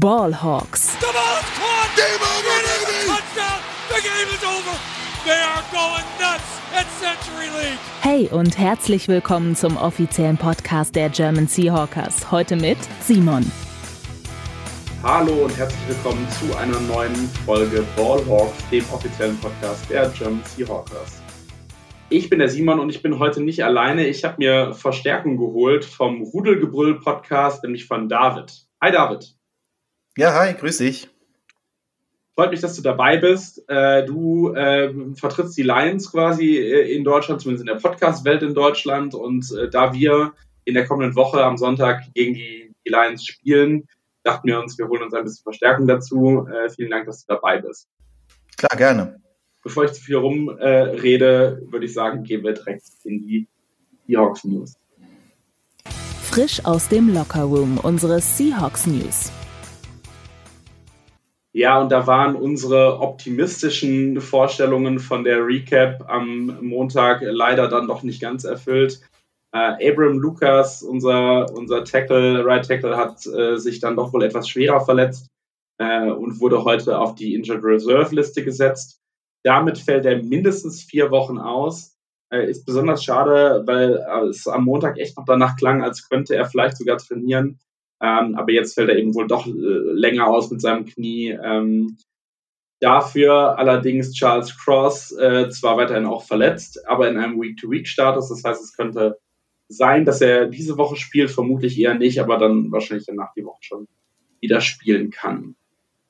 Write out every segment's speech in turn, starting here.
Ballhawks. The ball is caught. Game over, baby. Touchdown. The game is over. They are going nuts at Century League. Hey und herzlich willkommen zum offiziellen Podcast der German Seahawkers. Heute mit Simon. Hallo und herzlich willkommen zu einer neuen Folge Ballhawks, dem offiziellen Podcast der German Seahawkers. Ich bin der Simon und ich bin heute nicht alleine. Ich habe mir Verstärkung geholt vom Rudelgebrüll Podcast, nämlich von David. Hi David. Ja, hi, grüß dich. Freut mich, dass du dabei bist. Äh, du äh, vertrittst die Lions quasi äh, in Deutschland, zumindest in der Podcast-Welt in Deutschland. Und äh, da wir in der kommenden Woche am Sonntag gegen die, die, Lions spielen, dachten wir uns, wir holen uns ein bisschen Verstärkung dazu. Äh, vielen Dank, dass du dabei bist. Klar, gerne. Bevor ich zu viel rumrede, würde ich sagen, gehen wir direkt in die Seahawks News. Frisch aus dem Lockerroom, unsere Seahawks News. Ja, und da waren unsere optimistischen Vorstellungen von der Recap am Montag leider dann doch nicht ganz erfüllt. Äh, Abram Lucas, unser, unser Tackle, Right Tackle, hat äh, sich dann doch wohl etwas schwerer verletzt äh, und wurde heute auf die Injured Reserve Liste gesetzt. Damit fällt er mindestens vier Wochen aus. Äh, ist besonders schade, weil es am Montag echt noch danach klang, als könnte er vielleicht sogar trainieren. Ähm, aber jetzt fällt er eben wohl doch äh, länger aus mit seinem Knie. Ähm, dafür allerdings Charles Cross äh, zwar weiterhin auch verletzt, aber in einem Week-to-Week-Status. Das heißt, es könnte sein, dass er diese Woche spielt, vermutlich eher nicht, aber dann wahrscheinlich danach die Woche schon wieder spielen kann.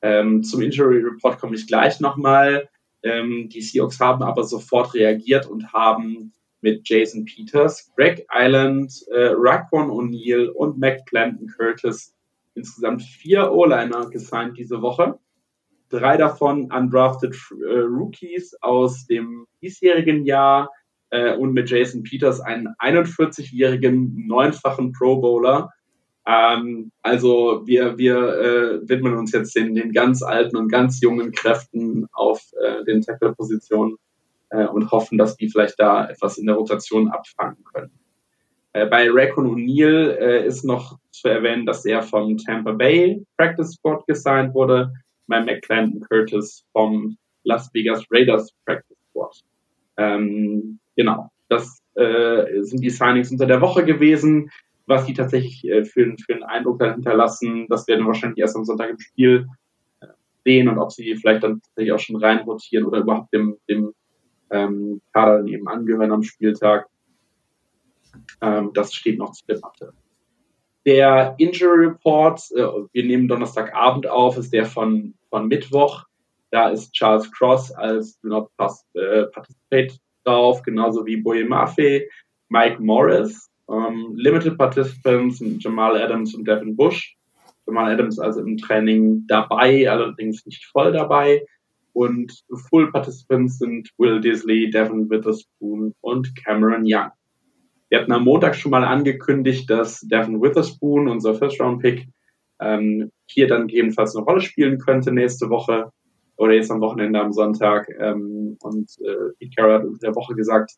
Ähm, zum Injury Report komme ich gleich nochmal. Ähm, die Seahawks haben aber sofort reagiert und haben mit Jason Peters, Greg Island, äh, Raquan O'Neill und Mac Clanton Curtis insgesamt vier O-Liner gesigned diese Woche. Drei davon undrafted äh, Rookies aus dem diesjährigen Jahr äh, und mit Jason Peters einen 41-jährigen neunfachen Pro Bowler. Ähm, also wir, wir äh, widmen uns jetzt den, den ganz alten und ganz jungen Kräften auf äh, den Tackle-Positionen äh, und hoffen, dass die vielleicht da etwas in der Rotation abfangen können. Äh, bei Raccoon O'Neill äh, ist noch zu erwähnen, dass er vom Tampa Bay Practice Squad gesigned wurde, bei McClendon Curtis vom Las Vegas Raiders Practice Squad. Ähm, genau, das äh, sind die Signings unter der Woche gewesen. Was die tatsächlich äh, für, für einen Eindruck hinterlassen, das werden wir wahrscheinlich erst am Sonntag im Spiel äh, sehen und ob sie vielleicht dann tatsächlich auch schon reinrotieren oder überhaupt dem, dem ähm, Kader eben angehören am Spieltag. Ähm, das steht noch zur Debatte. Der Injury Report, äh, wir nehmen Donnerstagabend auf, ist der von, von Mittwoch. Da ist Charles Cross als Do Not Pass, äh, Participate drauf, genauso wie Boye Mafe, Mike Morris, ähm, Limited Participants, Jamal Adams und Devin Bush. Jamal Adams also im Training dabei, allerdings nicht voll dabei. Und Full Participants sind Will Disley, Devin Witherspoon und Cameron Young. Wir hatten am Montag schon mal angekündigt, dass Devin Witherspoon, unser First-Round-Pick, ähm, hier dann gegebenenfalls eine Rolle spielen könnte nächste Woche oder jetzt am Wochenende am Sonntag. Ähm, und äh, Pete Carroll hat in der Woche gesagt,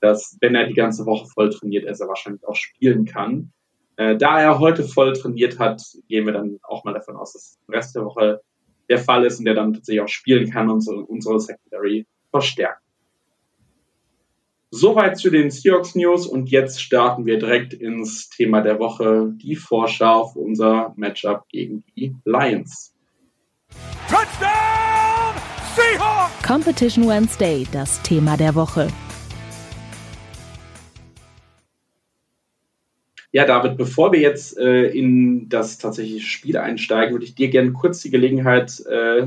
dass wenn er die ganze Woche voll trainiert, er wahrscheinlich auch spielen kann. Äh, da er heute voll trainiert hat, gehen wir dann auch mal davon aus, dass den Rest der Woche der Fall ist und der dann tatsächlich auch spielen kann und so unsere Secondary verstärken. Soweit zu den Seahawks News und jetzt starten wir direkt ins Thema der Woche, die Vorschau auf unser Matchup gegen die Lions. Touchdown Seahawks! Competition Wednesday, das Thema der Woche. Ja, David, bevor wir jetzt äh, in das tatsächliche Spiel einsteigen, würde ich dir gerne kurz die Gelegenheit äh,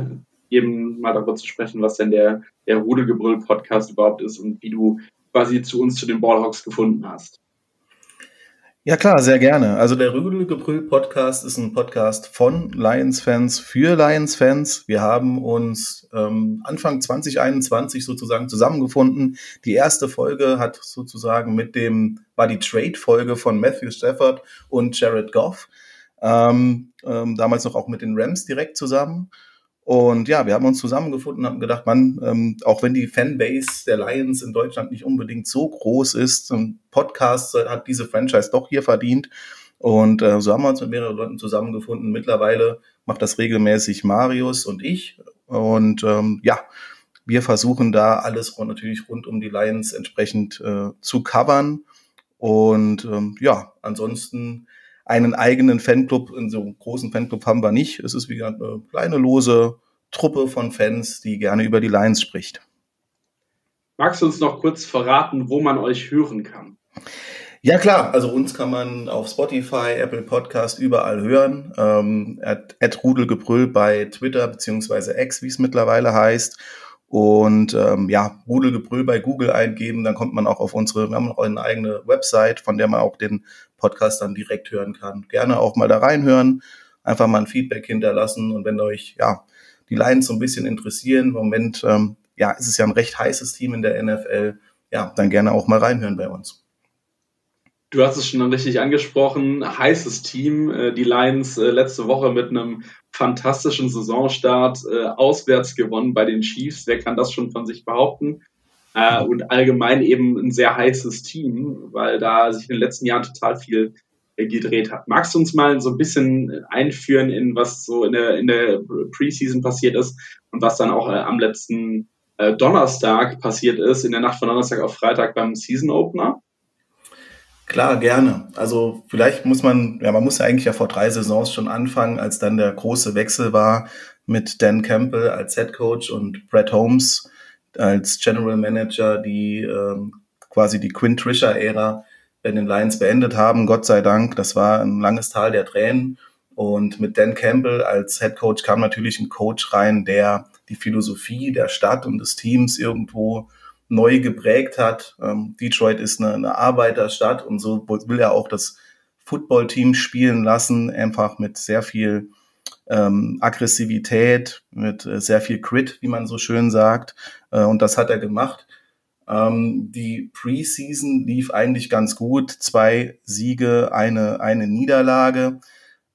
geben, mal darüber zu sprechen, was denn der, der Rudelgebrüll-Podcast überhaupt ist und wie du quasi zu uns, zu den Ballhawks gefunden hast. Ja klar, sehr gerne. Also der Rügelgebrüll-Podcast ist ein Podcast von Lions-Fans für Lions-Fans. Wir haben uns ähm, Anfang 2021 sozusagen zusammengefunden. Die erste Folge hat sozusagen mit dem, war die Trade-Folge von Matthew Stafford und Jared Goff. Ähm, ähm, damals noch auch mit den Rams direkt zusammen. Und ja, wir haben uns zusammengefunden und haben gedacht, man, ähm, auch wenn die Fanbase der Lions in Deutschland nicht unbedingt so groß ist, ein Podcast hat diese Franchise doch hier verdient. Und äh, so haben wir uns mit mehreren Leuten zusammengefunden. Mittlerweile macht das regelmäßig Marius und ich. Und ähm, ja, wir versuchen da alles natürlich rund um die Lions entsprechend äh, zu covern. Und ähm, ja, ansonsten einen eigenen Fanclub, in so einem großen Fanclub haben wir nicht. Es ist wie gesagt eine kleine lose Truppe von Fans, die gerne über die Lions spricht. Magst du uns noch kurz verraten, wo man euch hören kann? Ja klar, also uns kann man auf Spotify, Apple Podcast überall hören. Ähm, at, at Rudelgebrüll bei Twitter beziehungsweise X, wie es mittlerweile heißt. Und ähm, ja, Rudelgebrüll bei Google eingeben, dann kommt man auch auf unsere, wir haben auch eine eigene Website, von der man auch den Podcast dann direkt hören kann. Gerne auch mal da reinhören, einfach mal ein Feedback hinterlassen und wenn euch ja die Lions so ein bisschen interessieren, im Moment ähm, ja, ist es ja ein recht heißes Team in der NFL, ja, dann gerne auch mal reinhören bei uns. Du hast es schon richtig angesprochen, heißes Team. Äh, die Lions äh, letzte Woche mit einem fantastischen Saisonstart äh, auswärts gewonnen bei den Chiefs. Wer kann das schon von sich behaupten? Und allgemein eben ein sehr heißes Team, weil da sich in den letzten Jahren total viel gedreht hat. Magst du uns mal so ein bisschen einführen in was so in der, in der Preseason passiert ist und was dann auch am letzten Donnerstag passiert ist, in der Nacht von Donnerstag auf Freitag beim Season Opener? Klar, gerne. Also vielleicht muss man, ja, man muss ja eigentlich ja vor drei Saisons schon anfangen, als dann der große Wechsel war mit Dan Campbell als Head Coach und Brett Holmes als General Manager, die ähm, quasi die Quinn Trisha-Ära bei den Lions beendet haben. Gott sei Dank, das war ein langes Tal der Tränen. Und mit Dan Campbell als Head Coach kam natürlich ein Coach rein, der die Philosophie der Stadt und des Teams irgendwo neu geprägt hat. Ähm, Detroit ist eine, eine Arbeiterstadt und so will er auch das Footballteam spielen lassen, einfach mit sehr viel ähm, Aggressivität, mit äh, sehr viel Grit, wie man so schön sagt. Äh, und das hat er gemacht. Ähm, die Preseason lief eigentlich ganz gut. Zwei Siege, eine, eine Niederlage.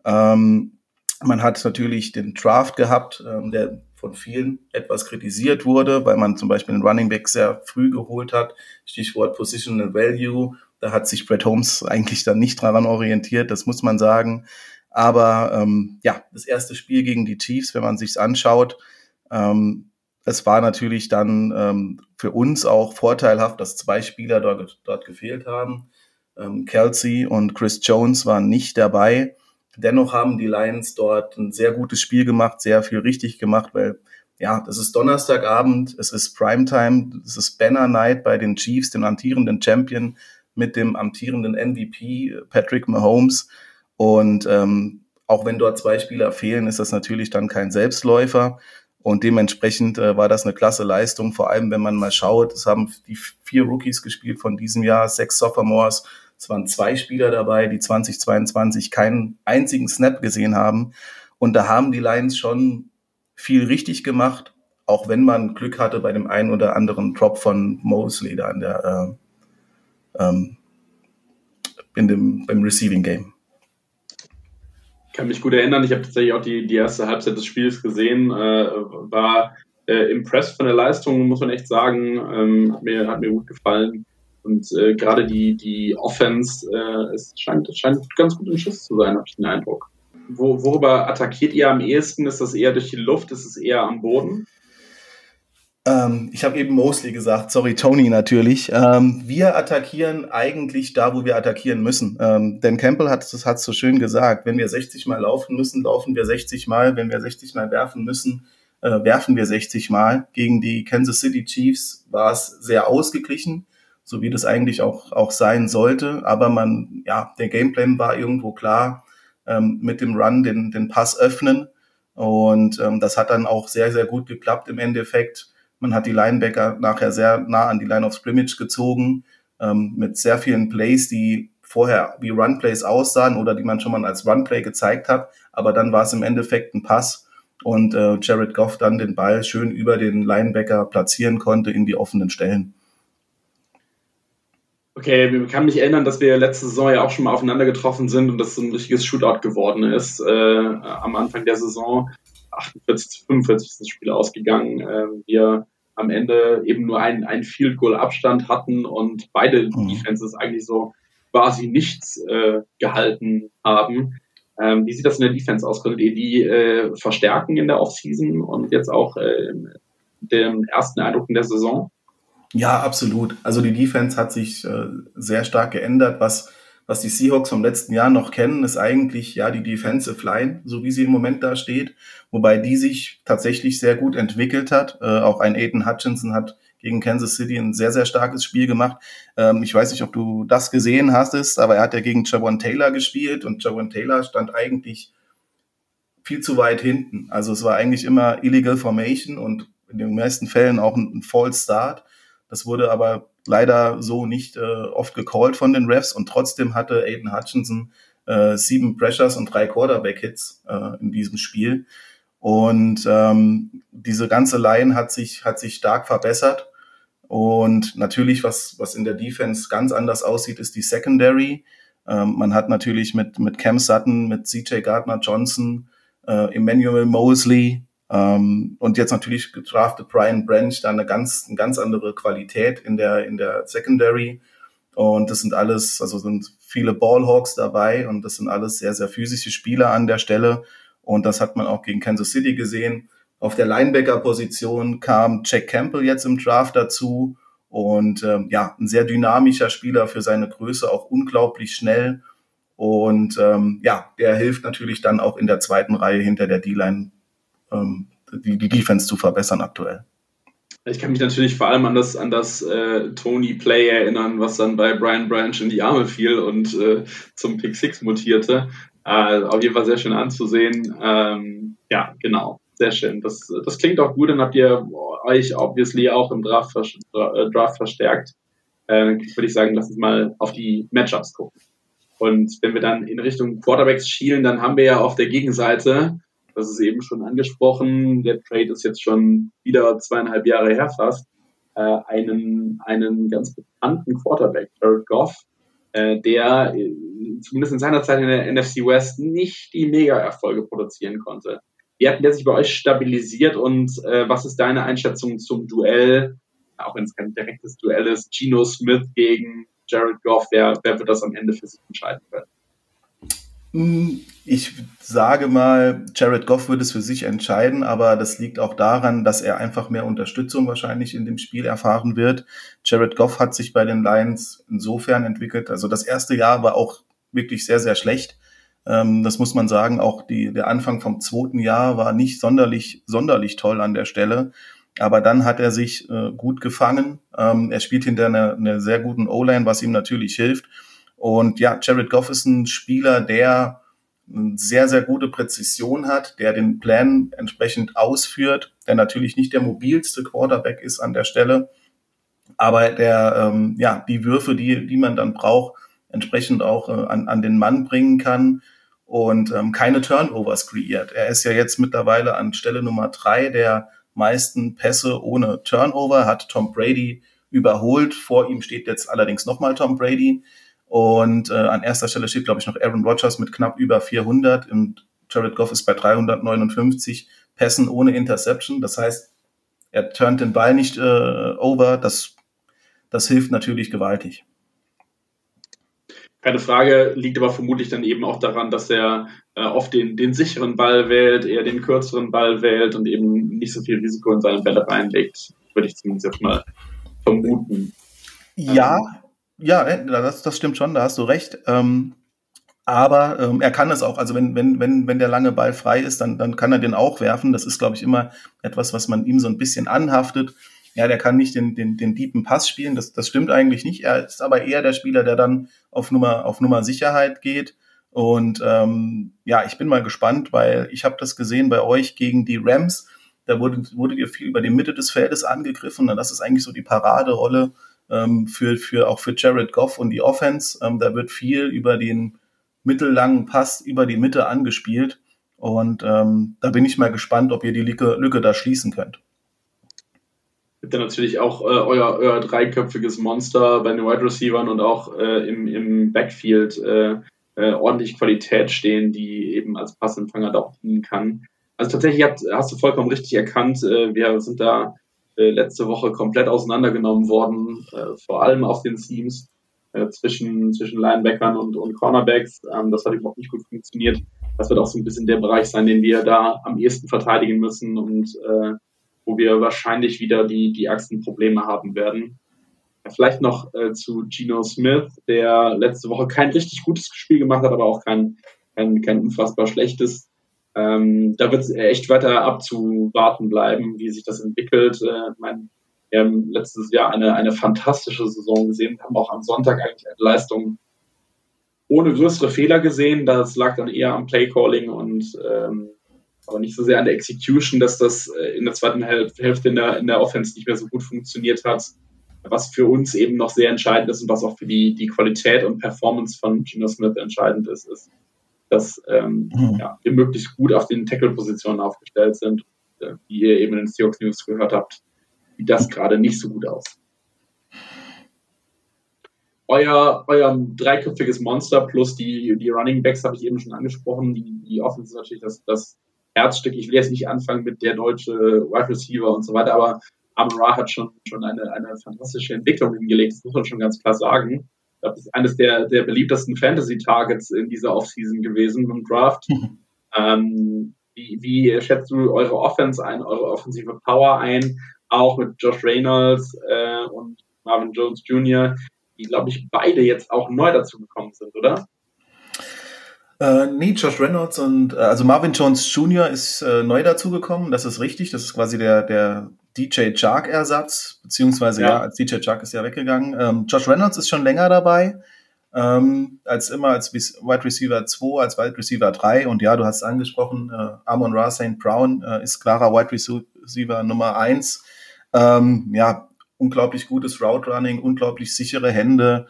Ähm, man hat natürlich den Draft gehabt, ähm, der von vielen etwas kritisiert wurde, weil man zum Beispiel den Running Back sehr früh geholt hat. Stichwort Positional Value. Da hat sich Brett Holmes eigentlich dann nicht daran orientiert, das muss man sagen. Aber ähm, ja, das erste Spiel gegen die Chiefs, wenn man sich's anschaut, ähm, es war natürlich dann ähm, für uns auch vorteilhaft, dass zwei Spieler dort, dort gefehlt haben. Ähm, Kelsey und Chris Jones waren nicht dabei. Dennoch haben die Lions dort ein sehr gutes Spiel gemacht, sehr viel richtig gemacht, weil ja, das ist Donnerstagabend, es ist Primetime, es ist Banner Night bei den Chiefs, dem amtierenden Champion mit dem amtierenden MVP Patrick Mahomes. Und ähm, auch wenn dort zwei Spieler fehlen, ist das natürlich dann kein Selbstläufer. Und dementsprechend äh, war das eine klasse Leistung, vor allem wenn man mal schaut, es haben die vier Rookies gespielt von diesem Jahr, sechs Sophomores es waren zwei Spieler dabei, die 2022 keinen einzigen Snap gesehen haben. Und da haben die Lions schon viel richtig gemacht, auch wenn man Glück hatte bei dem einen oder anderen Drop von Mosley da in der, äh, ähm, in dem, beim Receiving Game. Ich kann mich gut erinnern, ich habe tatsächlich auch die, die erste Halbzeit des Spiels gesehen, äh, war äh, impressed von der Leistung, muss man echt sagen. Ähm, hat, mir, hat mir gut gefallen. Und äh, gerade die, die Offense, äh, es scheint, scheint ganz gut im Schuss zu sein, habe ich den Eindruck. Wo, worüber attackiert ihr am ehesten? Ist das eher durch die Luft? Ist es eher am Boden? Ähm, ich habe eben Mosley gesagt, sorry, Tony natürlich. Ähm, wir attackieren eigentlich da, wo wir attackieren müssen. Ähm, denn Campbell hat es so schön gesagt, wenn wir 60 Mal laufen müssen, laufen wir 60 Mal. Wenn wir 60 Mal werfen müssen, äh, werfen wir 60 Mal. Gegen die Kansas City Chiefs war es sehr ausgeglichen so wie das eigentlich auch, auch sein sollte. Aber man, ja, der Gameplan war irgendwo klar, ähm, mit dem Run den, den Pass öffnen. Und ähm, das hat dann auch sehr, sehr gut geklappt im Endeffekt. Man hat die Linebacker nachher sehr nah an die Line of Scrimmage gezogen, ähm, mit sehr vielen Plays, die vorher wie Run-Plays aussahen oder die man schon mal als Run-Play gezeigt hat. Aber dann war es im Endeffekt ein Pass und äh, Jared Goff dann den Ball schön über den Linebacker platzieren konnte in die offenen Stellen. Okay, ich kann mich erinnern, dass wir letzte Saison ja auch schon mal aufeinander getroffen sind und das so ein richtiges Shootout geworden ist. Äh, am Anfang der Saison 48 zu 45 ist das Spiel ausgegangen. Äh, wir am Ende eben nur einen, einen Field Goal Abstand hatten und beide mhm. Defenses eigentlich so quasi nichts äh, gehalten haben. Ähm, wie sieht das in der Defense aus? Könntet ihr die äh, verstärken in der Offseason und jetzt auch äh, den ersten Eindruck in der Saison? Ja, absolut. Also die Defense hat sich äh, sehr stark geändert. Was, was die Seahawks vom letzten Jahr noch kennen, ist eigentlich ja die Defensive Line, so wie sie im Moment da steht. Wobei die sich tatsächlich sehr gut entwickelt hat. Äh, auch ein Aiden Hutchinson hat gegen Kansas City ein sehr, sehr starkes Spiel gemacht. Ähm, ich weiß nicht, ob du das gesehen hast, aber er hat ja gegen Javon Taylor gespielt und Javon Taylor stand eigentlich viel zu weit hinten. Also es war eigentlich immer Illegal Formation und in den meisten Fällen auch ein, ein False Start. Das wurde aber leider so nicht äh, oft gecallt von den Refs und trotzdem hatte Aiden Hutchinson äh, sieben Pressures und drei Quarterback-Hits äh, in diesem Spiel. Und ähm, diese ganze Line hat sich, hat sich stark verbessert. Und natürlich, was, was in der Defense ganz anders aussieht, ist die Secondary. Ähm, man hat natürlich mit, mit Cam Sutton, mit CJ Gardner Johnson, äh, Emmanuel Mosley ähm, und jetzt natürlich gedraftet Brian Branch da eine ganz, eine ganz andere Qualität in der, in der Secondary. Und das sind alles, also sind viele Ballhawks dabei und das sind alles sehr, sehr physische Spieler an der Stelle. Und das hat man auch gegen Kansas City gesehen. Auf der Linebacker-Position kam Jack Campbell jetzt im Draft dazu und ähm, ja, ein sehr dynamischer Spieler für seine Größe, auch unglaublich schnell. Und ähm, ja, der hilft natürlich dann auch in der zweiten Reihe hinter der D-Line ähm, die, die Defense zu verbessern aktuell. Ich kann mich natürlich vor allem an das, an das äh, Tony Play erinnern, was dann bei Brian Branch in die Arme fiel und äh, zum Pick Six mutierte. Äh, auf jeden Fall sehr schön anzusehen. Ähm, ja, genau. Sehr schön. Das, das klingt auch gut. Dann habt ihr euch obviously auch im Draft, äh, Draft verstärkt. Äh, würde ich sagen, lass uns mal auf die Matchups gucken. Und wenn wir dann in Richtung Quarterbacks schielen, dann haben wir ja auf der Gegenseite, das ist eben schon angesprochen, der Trade ist jetzt schon wieder zweieinhalb Jahre her fast, äh, einen, einen ganz bekannten Quarterback, Jared Goff, äh, der äh, zumindest in seiner Zeit in der NFC West nicht die Mega-Erfolge produzieren konnte. Wie hat der sich bei euch stabilisiert und äh, was ist deine Einschätzung zum Duell, auch wenn es kein direktes Duell ist, Gino Smith gegen Jared Goff, wer, wer wird das am Ende für sich entscheiden können? Hm, ich sage mal, Jared Goff wird es für sich entscheiden, aber das liegt auch daran, dass er einfach mehr Unterstützung wahrscheinlich in dem Spiel erfahren wird. Jared Goff hat sich bei den Lions insofern entwickelt. Also das erste Jahr war auch wirklich sehr, sehr schlecht. Ähm, das muss man sagen. Auch die, der Anfang vom zweiten Jahr war nicht sonderlich, sonderlich toll an der Stelle. Aber dann hat er sich äh, gut gefangen. Ähm, er spielt hinter einer, einer sehr guten O-Line, was ihm natürlich hilft. Und ja, Jared Goff ist ein Spieler, der eine sehr, sehr gute Präzision hat, der den Plan entsprechend ausführt, der natürlich nicht der mobilste Quarterback ist an der Stelle, aber der ähm, ja die Würfe, die, die man dann braucht, entsprechend auch äh, an, an den Mann bringen kann und ähm, keine Turnovers kreiert. Er ist ja jetzt mittlerweile an Stelle Nummer drei der meisten Pässe ohne Turnover, hat Tom Brady überholt. Vor ihm steht jetzt allerdings nochmal Tom Brady. Und äh, an erster Stelle steht, glaube ich, noch Aaron Rodgers mit knapp über 400 und Jared Goff ist bei 359 Pässen ohne Interception. Das heißt, er turnt den Ball nicht äh, over. Das, das hilft natürlich gewaltig. Keine Frage, liegt aber vermutlich dann eben auch daran, dass er äh, oft den, den sicheren Ball wählt, eher den kürzeren Ball wählt und eben nicht so viel Risiko in seine Bälle reinlegt. Würde ich zumindest jetzt mal vermuten. Ja, ähm. Ja, äh, das, das stimmt schon, da hast du recht. Ähm, aber ähm, er kann es auch, also wenn, wenn, wenn, wenn der lange Ball frei ist, dann, dann kann er den auch werfen. Das ist, glaube ich, immer etwas, was man ihm so ein bisschen anhaftet ja, der kann nicht den, den, den deepen Pass spielen. Das, das stimmt eigentlich nicht. Er ist aber eher der Spieler, der dann auf Nummer, auf Nummer Sicherheit geht. Und ähm, ja, ich bin mal gespannt, weil ich habe das gesehen bei euch gegen die Rams. Da wurde, wurde ihr viel über die Mitte des Feldes angegriffen. Und das ist eigentlich so die Paraderolle ähm, für, für auch für Jared Goff und die Offense. Ähm, da wird viel über den mittellangen Pass über die Mitte angespielt. Und ähm, da bin ich mal gespannt, ob ihr die Lücke, Lücke da schließen könnt habt ihr natürlich auch äh, euer, euer dreiköpfiges Monster bei den Wide Receivers und auch äh, im, im Backfield äh, äh, ordentlich Qualität stehen, die eben als Passempfänger da auch dienen kann. Also tatsächlich habt, hast du vollkommen richtig erkannt, äh, wir sind da letzte Woche komplett auseinandergenommen worden, äh, vor allem auf den Teams äh, zwischen, zwischen Linebackern und, und Cornerbacks. Ähm, das hat überhaupt nicht gut funktioniert. das wird auch so ein bisschen der Bereich sein, den wir da am ehesten verteidigen müssen und äh, wo wir wahrscheinlich wieder die, die ärgsten Probleme haben werden. Vielleicht noch äh, zu Geno Smith, der letzte Woche kein richtig gutes Spiel gemacht hat, aber auch kein, kein, kein unfassbar schlechtes. Ähm, da wird es echt weiter abzuwarten bleiben, wie sich das entwickelt. Äh, mein, wir haben letztes Jahr eine, eine fantastische Saison gesehen, haben auch am Sonntag eigentlich eine Leistung ohne größere Fehler gesehen. Das lag dann eher am Playcalling und ähm, aber nicht so sehr an der Execution, dass das äh, in der zweiten Hälfte in der, in der Offense nicht mehr so gut funktioniert hat. Was für uns eben noch sehr entscheidend ist und was auch für die, die Qualität und Performance von Gino Smith entscheidend ist, ist, dass ähm, mhm. ja, wir möglichst gut auf den Tackle-Positionen aufgestellt sind. Äh, wie ihr eben in den Seahawks News gehört habt, sieht das gerade nicht so gut aus. Euer, euer dreiköpfiges Monster plus die, die Running Backs habe ich eben schon angesprochen. Die, die Offense ist natürlich das, das Herzstück. Ich will jetzt nicht anfangen mit der deutsche Wide Receiver und so weiter, aber Amon Ra hat schon, schon eine, eine fantastische Entwicklung hingelegt, das muss man schon ganz klar sagen. Das ist eines der, der beliebtesten Fantasy-Targets in dieser Offseason gewesen im Draft. Mhm. Ähm, wie, wie schätzt du eure Offense ein, eure offensive Power ein? Auch mit Josh Reynolds äh, und Marvin Jones Jr., die, glaube ich, beide jetzt auch neu dazu gekommen sind, oder? Äh, nee, Josh Reynolds und äh, also Marvin Jones Jr. ist äh, neu dazugekommen, das ist richtig. Das ist quasi der, der DJ Chark-Ersatz, beziehungsweise ja. ja. als DJ Chark ist ja weggegangen. Ähm, Josh Reynolds ist schon länger dabei, ähm, als immer als Wide Receiver 2, als Wide Receiver 3. Und ja, du hast es angesprochen, äh, Amon Ra St. Brown äh, ist klarer Wide Receiver Nummer 1. Ähm, ja, unglaublich gutes Route Running, unglaublich sichere Hände.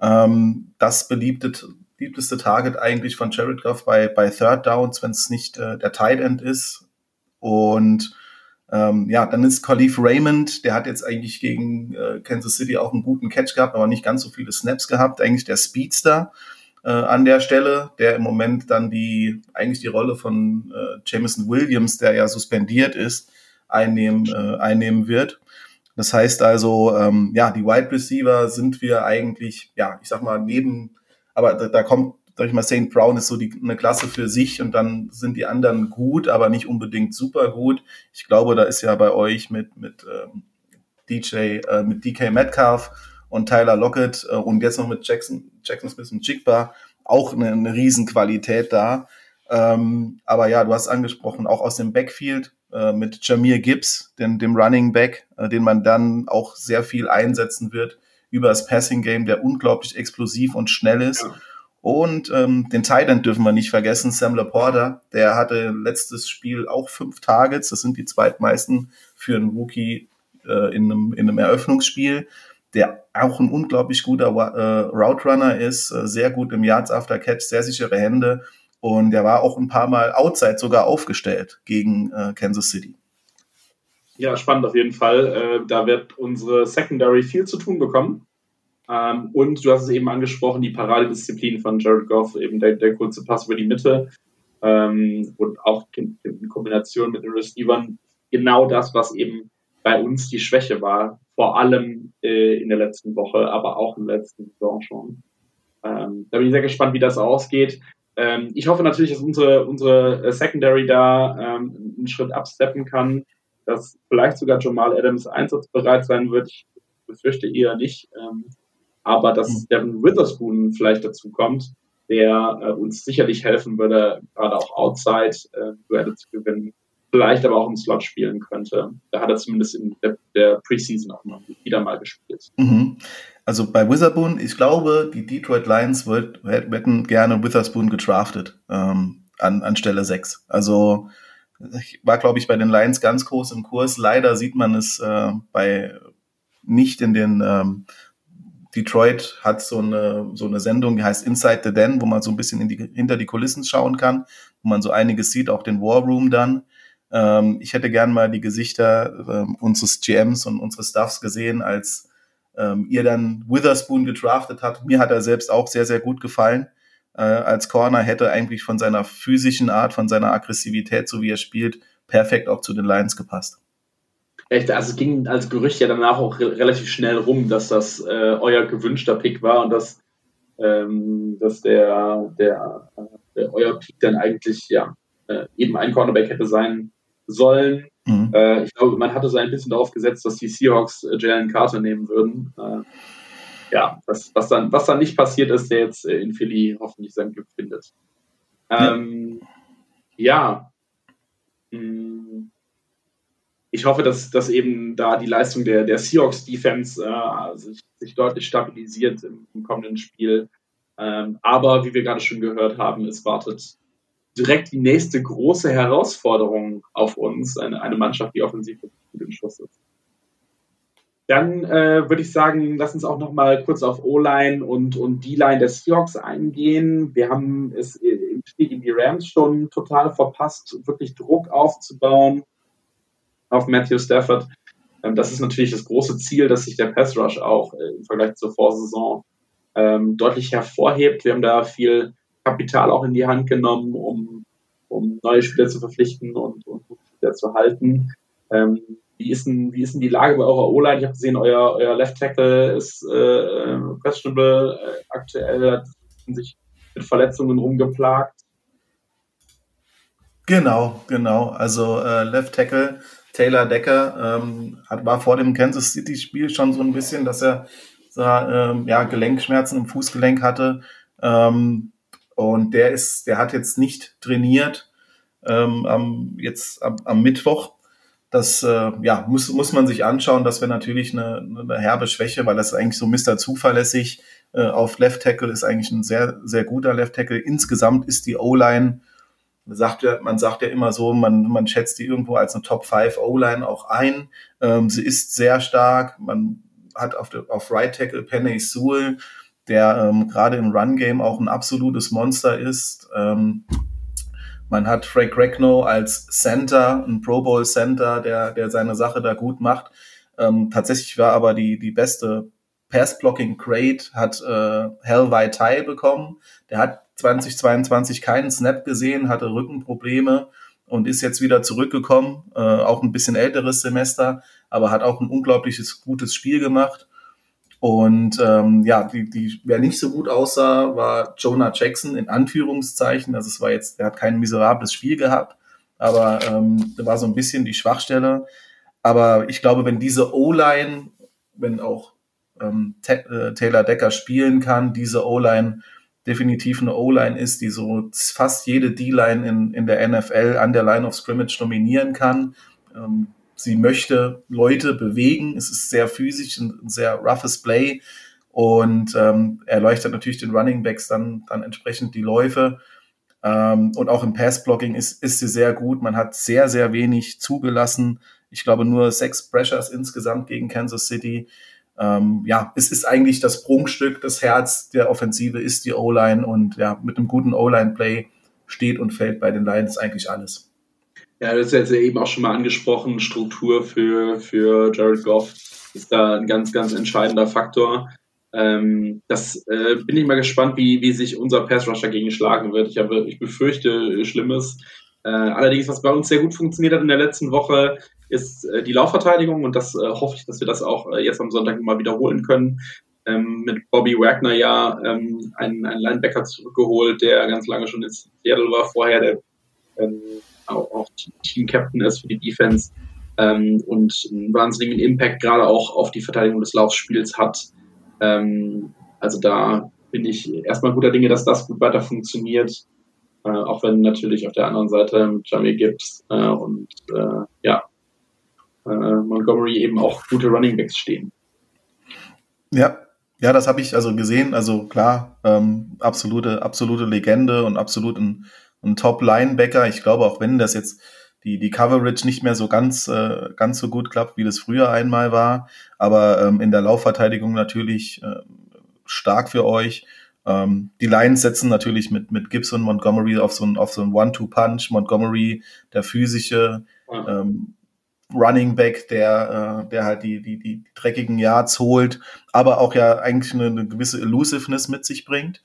Ähm, das beliebte beliebteste Target eigentlich von Jared Goff bei, bei Third Downs, wenn es nicht äh, der Tight End ist. Und ähm, ja, dann ist Khalif Raymond, der hat jetzt eigentlich gegen äh, Kansas City auch einen guten Catch gehabt, aber nicht ganz so viele Snaps gehabt. Eigentlich der Speedster äh, an der Stelle, der im Moment dann die eigentlich die Rolle von äh, Jameson Williams, der ja suspendiert ist, einnehmen, äh, einnehmen wird. Das heißt also, ähm, ja, die Wide Receiver sind wir eigentlich, ja, ich sag mal, neben aber da, da kommt, sag ich mal, St. Brown ist so die, eine Klasse für sich und dann sind die anderen gut, aber nicht unbedingt super gut. Ich glaube, da ist ja bei euch mit, mit ähm, DJ, äh, mit DK Metcalf und Tyler Lockett äh, und jetzt noch mit Jackson, Jackson Smith und Jigba auch eine, eine Riesenqualität da. Ähm, aber ja, du hast angesprochen, auch aus dem Backfield äh, mit Jamir Gibbs, den, dem Running Back, äh, den man dann auch sehr viel einsetzen wird über das Passing Game, der unglaublich explosiv und schnell ist. Ja. Und ähm, den Titan dürfen wir nicht vergessen, Sam Laporta, der hatte letztes Spiel auch fünf Targets, das sind die zweitmeisten für einen Rookie äh, in, einem, in einem Eröffnungsspiel, der auch ein unglaublich guter äh, Route Runner ist, äh, sehr gut im Yards After Catch, sehr sichere Hände und der war auch ein paar Mal outside sogar aufgestellt gegen äh, Kansas City. Ja, spannend auf jeden Fall. Äh, da wird unsere Secondary viel zu tun bekommen. Ähm, und du hast es eben angesprochen, die Paradedisziplin von Jared Goff, eben der, der kurze Pass über die Mitte ähm, und auch in, in, Kombination mit den Receivern genau das, was eben bei uns die Schwäche war, vor allem äh, in der letzten Woche, aber auch in der letzten Saison schon. Ähm, da bin ich sehr gespannt, wie das ausgeht. Ähm, ich hoffe natürlich, dass unsere, unsere Secondary da ähm, einen Schritt absteppen kann dass vielleicht sogar Jamal Adams einsatzbereit sein wird. Ich befürchte eher nicht. Ähm, aber dass mhm. Devin Witherspoon vielleicht dazu kommt, der äh, uns sicherlich helfen würde, gerade auch outside äh, zu gewinnen, vielleicht aber auch im Slot spielen könnte. Da hat er zumindest in der, der Preseason auch noch wieder mal gespielt. Mhm. Also bei Witherspoon, ich glaube, die Detroit Lions wird, hätten gerne Witherspoon gedraftet ähm, an, an Stelle 6. Also ich war, glaube ich, bei den Lions ganz groß im Kurs. Leider sieht man es äh, bei nicht in den ähm, Detroit hat so eine, so eine Sendung, die heißt Inside the Den, wo man so ein bisschen in die, hinter die Kulissen schauen kann, wo man so einiges sieht, auch den War Room dann. Ähm, ich hätte gern mal die Gesichter ähm, unseres GMs und unseres Staffs gesehen, als ähm, ihr dann Witherspoon gedraftet habt. Mir hat er selbst auch sehr, sehr gut gefallen äh, als Corner, hätte eigentlich von seiner physischen Art, von seiner Aggressivität, so wie er spielt, perfekt auch zu den Lions gepasst. Echt, also es ging als Gerücht ja danach auch re relativ schnell rum, dass das äh, euer gewünschter Pick war und dass, ähm, dass der, der, äh, euer Peak dann eigentlich ja äh, eben ein Cornerback hätte sein sollen. Mhm. Äh, ich glaube, man hatte so ein bisschen darauf gesetzt, dass die Seahawks äh, Jalen Carter nehmen würden. Äh, ja, das, was, dann, was dann nicht passiert ist, der jetzt in Philly hoffentlich sein Glück findet. Ähm, ja. ja. Hm. Ich hoffe, dass, dass eben da die Leistung der, der Seahawks-Defense äh, sich, sich, deutlich stabilisiert im, im kommenden Spiel. Ähm, aber wie wir gerade schon gehört haben, es wartet direkt die nächste große Herausforderung auf uns, eine, eine Mannschaft, die offensiv gut im Schuss ist. Dann äh, würde ich sagen, lass uns auch noch mal kurz auf O-Line und, und D-Line der Seahawks eingehen. Wir haben es im Spiel gegen die Rams schon total verpasst, wirklich Druck aufzubauen auf Matthew Stafford. Ähm, das ist natürlich das große Ziel, dass sich der Pass Rush auch äh, im Vergleich zur Vorsaison ähm, deutlich hervorhebt. Wir haben da viel Kapital auch in die Hand genommen, um, um neue Spieler zu verpflichten und, und Spieler zu halten. Ähm, wie, ist denn, wie ist denn die Lage bei eurer O-Line? Ich habe gesehen, euer, euer Left Tackle ist äh, questionable äh, aktuell, hat sich mit Verletzungen rumgeplagt. Genau, genau. Also äh, Left Tackle Taylor Decker ähm, war vor dem Kansas City Spiel schon so ein bisschen, dass er sah, ähm, ja, Gelenkschmerzen im Fußgelenk hatte. Ähm, und der ist, der hat jetzt nicht trainiert ähm, am, jetzt am, am Mittwoch. Das äh, ja, muss, muss man sich anschauen. Das wäre natürlich eine, eine herbe Schwäche, weil das eigentlich so Mr. Zuverlässig äh, auf Left Tackle ist eigentlich ein sehr, sehr guter Left Tackle. Insgesamt ist die O-Line, sagt ja, man sagt ja immer so, man, man schätzt die irgendwo als eine Top 5 O-Line auch ein. Ähm, sie ist sehr stark. Man hat auf, der, auf Right Tackle Penny Sewell, der ähm, gerade im Run-Game auch ein absolutes Monster ist. Ähm, man hat Frank Regno als Center, ein Pro Bowl Center, der, der seine Sache da gut macht. Ähm, tatsächlich war aber die, die beste Pass-Blocking Crate hat äh, Hell Vaitai bekommen. Der hat 2022 keinen Snap gesehen, hatte Rückenprobleme und ist jetzt wieder zurückgekommen. Äh, auch ein bisschen älteres Semester, aber hat auch ein unglaubliches gutes Spiel gemacht. Und ähm, ja, die, die, wer nicht so gut aussah, war Jonah Jackson in Anführungszeichen. Also es war jetzt, er hat kein miserables Spiel gehabt, aber ähm, da war so ein bisschen die Schwachstelle. Aber ich glaube, wenn diese O-Line, wenn auch ähm, äh, Taylor Decker spielen kann, diese O-Line definitiv eine O-Line ist, die so fast jede D-Line in, in der NFL an der Line of Scrimmage dominieren kann. Ähm, sie möchte Leute bewegen. Es ist sehr physisch, ein, sehr roughes Play und ähm, erleuchtet natürlich den Running Backs dann, dann entsprechend die Läufe. Ähm, und auch im Pass-Blocking ist, ist sie sehr gut. Man hat sehr, sehr wenig zugelassen. Ich glaube nur sechs Pressures insgesamt gegen Kansas City. Ähm, ja, es ist eigentlich das Prunkstück, das Herz der Offensive ist die O-Line und ja, mit einem guten O-Line-Play steht und fällt bei den Lions eigentlich alles. Ja, das ist jetzt eben auch schon mal angesprochen. Struktur für, für Jared Goff ist da ein ganz, ganz entscheidender Faktor. Ähm, das äh, bin ich mal gespannt, wie, wie sich unser Pass Rusher dagegen schlagen wird. Ich, habe, ich befürchte Schlimmes. Äh, allerdings, was bei uns sehr gut funktioniert hat in der letzten Woche, ist äh, die Laufverteidigung und das äh, hoffe ich, dass wir das auch äh, jetzt am Sonntag mal wiederholen können. Ähm, mit Bobby Wagner ja ähm, einen, einen Linebacker zurückgeholt, der ganz lange schon in Seattle war vorher, der ähm, auch, auch Team-Captain ist für die Defense ähm, und einen wahnsinnigen Impact gerade auch auf die Verteidigung des Laufspiels hat. Ähm, also da bin ich erstmal guter Dinge, dass das gut weiter funktioniert. Äh, auch wenn natürlich auf der anderen Seite Jamie Gibbs äh, und äh, ja, Montgomery eben auch gute Running Backs stehen. Ja, ja, das habe ich also gesehen. Also klar, ähm, absolute, absolute Legende und absolut ein ein Top-Linebacker. Ich glaube, auch wenn das jetzt die, die Coverage nicht mehr so ganz, äh, ganz so gut klappt, wie das früher einmal war, aber ähm, in der Laufverteidigung natürlich äh, stark für euch. Ähm, die Lions setzen natürlich mit, mit Gibbs und Montgomery auf so ein, auf so ein One-Two-Punch. Montgomery, der physische ähm, Running Back, der, äh, der halt die, die, die dreckigen Yards holt, aber auch ja eigentlich eine, eine gewisse Elusiveness mit sich bringt.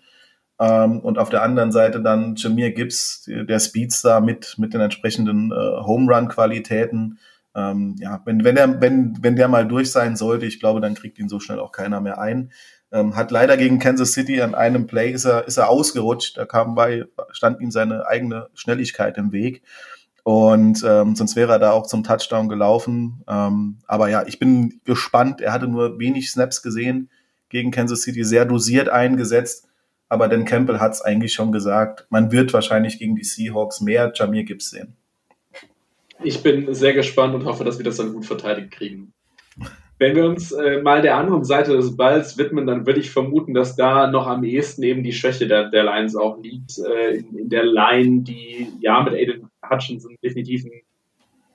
Ähm, und auf der anderen Seite dann Jameer Gibbs, der Speedstar mit, mit den entsprechenden äh, Home Run-Qualitäten. Ähm, ja, wenn, wenn, der, wenn, wenn der mal durch sein sollte, ich glaube, dann kriegt ihn so schnell auch keiner mehr ein. Ähm, hat leider gegen Kansas City an einem Play ist er, ist er ausgerutscht. Da kam bei, stand ihm seine eigene Schnelligkeit im Weg. Und ähm, sonst wäre er da auch zum Touchdown gelaufen. Ähm, aber ja, ich bin gespannt. Er hatte nur wenig Snaps gesehen gegen Kansas City, sehr dosiert eingesetzt. Aber Dan Campbell hat es eigentlich schon gesagt, man wird wahrscheinlich gegen die Seahawks mehr Jamir Gibbs sehen. Ich bin sehr gespannt und hoffe, dass wir das dann gut verteidigt kriegen. Wenn wir uns äh, mal der anderen Seite des Balls widmen, dann würde ich vermuten, dass da noch am ehesten eben die Schwäche der, der Lions auch liegt. Äh, in, in, der Line, die ja mit Aiden Hutchinson definitiv einen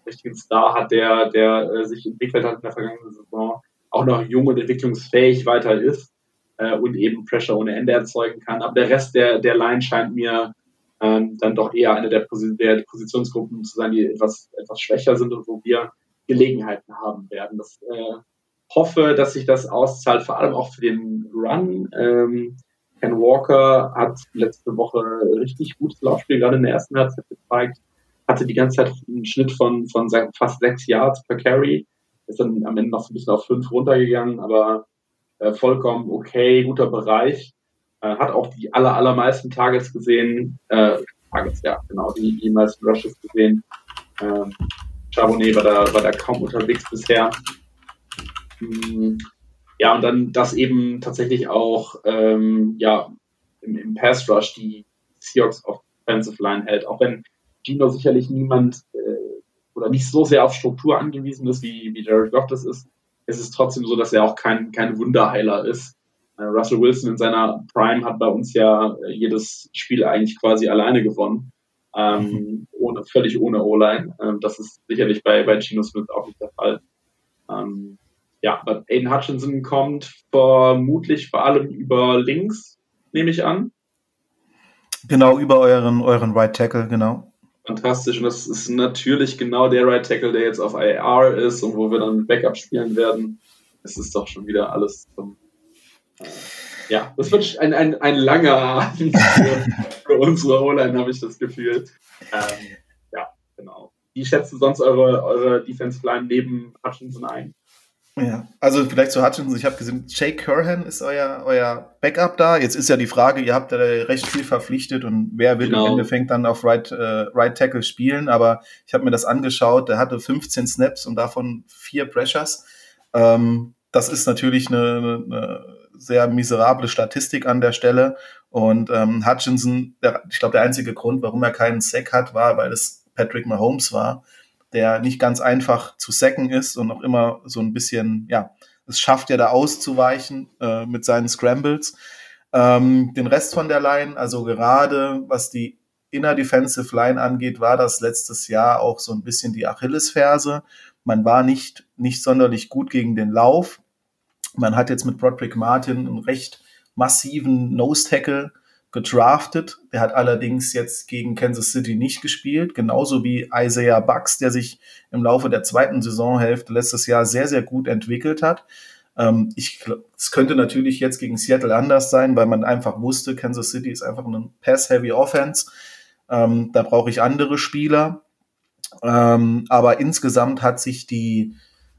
richtigen Star hat, der, der äh, sich entwickelt hat in der vergangenen Saison, auch noch jung und entwicklungsfähig weiter ist äh, und eben Pressure ohne Ende erzeugen kann. Aber der Rest der, der Line scheint mir ähm, dann doch eher eine der, Posi der Positionsgruppen zu sein, die etwas, etwas schwächer sind und wo wir Gelegenheiten haben werden. Das äh, hoffe, dass sich das auszahlt, vor allem auch für den Run. Ähm, Ken Walker hat letzte Woche richtig gutes Laufspiel gerade in der ersten Halbzeit gezeigt, hatte die ganze Zeit einen Schnitt von, von fast sechs Yards per Carry, ist dann am Ende noch so ein bisschen auf fünf runtergegangen, aber äh, vollkommen okay, guter Bereich. Äh, hat auch die aller, allermeisten Targets gesehen, äh, Targets, ja, genau, die, die meisten Rushes gesehen. Ähm, Charbonnet war da, war da kaum unterwegs bisher. Hm, ja, und dann das eben tatsächlich auch ähm, ja, im, im Pass Rush die Seahawks Offensive Line hält. Auch wenn Gino sicherlich niemand äh, oder nicht so sehr auf Struktur angewiesen ist, wie, wie Jared Goff das ist, ist es trotzdem so, dass er auch kein, kein Wunderheiler ist. Äh, Russell Wilson in seiner Prime hat bei uns ja äh, jedes Spiel eigentlich quasi alleine gewonnen. Ähm, mhm. ohne, völlig ohne O-Line. Ähm, das ist sicherlich bei, bei Gino Smith auch nicht der Fall. Ähm, ja, Aiden Hutchinson kommt vermutlich vor allem über links, nehme ich an. Genau, über euren, euren Right Tackle, genau. Fantastisch. Und das ist natürlich genau der Right Tackle, der jetzt auf IR ist und wo wir dann Backup spielen werden. Es ist doch schon wieder alles zum. Äh, ja, das wird ein, ein, ein langer Abend für, für unsere O-Line, habe ich das Gefühl. Ähm, ja, genau. Wie schätzt du sonst eure, eure Defense Line neben Hutchinson ein? Ja, also vielleicht zu Hutchinson, ich habe gesehen, Jake Curhan ist euer, euer Backup da. Jetzt ist ja die Frage, ihr habt ja recht viel verpflichtet und wer will genau. im Endeffekt dann auf Right, äh, right Tackle spielen, aber ich habe mir das angeschaut, der hatte 15 Snaps und davon vier Pressures. Ähm, das ist natürlich eine, eine sehr miserable Statistik an der Stelle und ähm, Hutchinson, der, ich glaube, der einzige Grund, warum er keinen Sack hat, war, weil es Patrick Mahomes war der nicht ganz einfach zu sacken ist und auch immer so ein bisschen, ja, es schafft ja da auszuweichen äh, mit seinen Scrambles. Ähm, den Rest von der Line, also gerade was die Inner Defensive Line angeht, war das letztes Jahr auch so ein bisschen die Achillesferse. Man war nicht, nicht sonderlich gut gegen den Lauf. Man hat jetzt mit Broderick Martin einen recht massiven Nose Tackle gedraftet. Der hat allerdings jetzt gegen Kansas City nicht gespielt, genauso wie Isaiah Bucks, der sich im Laufe der zweiten Saisonhälfte letztes Jahr sehr, sehr gut entwickelt hat. Ähm, ich, es könnte natürlich jetzt gegen Seattle anders sein, weil man einfach wusste, Kansas City ist einfach eine Pass-Heavy Offense. Ähm, da brauche ich andere Spieler. Ähm, aber insgesamt hat sich die,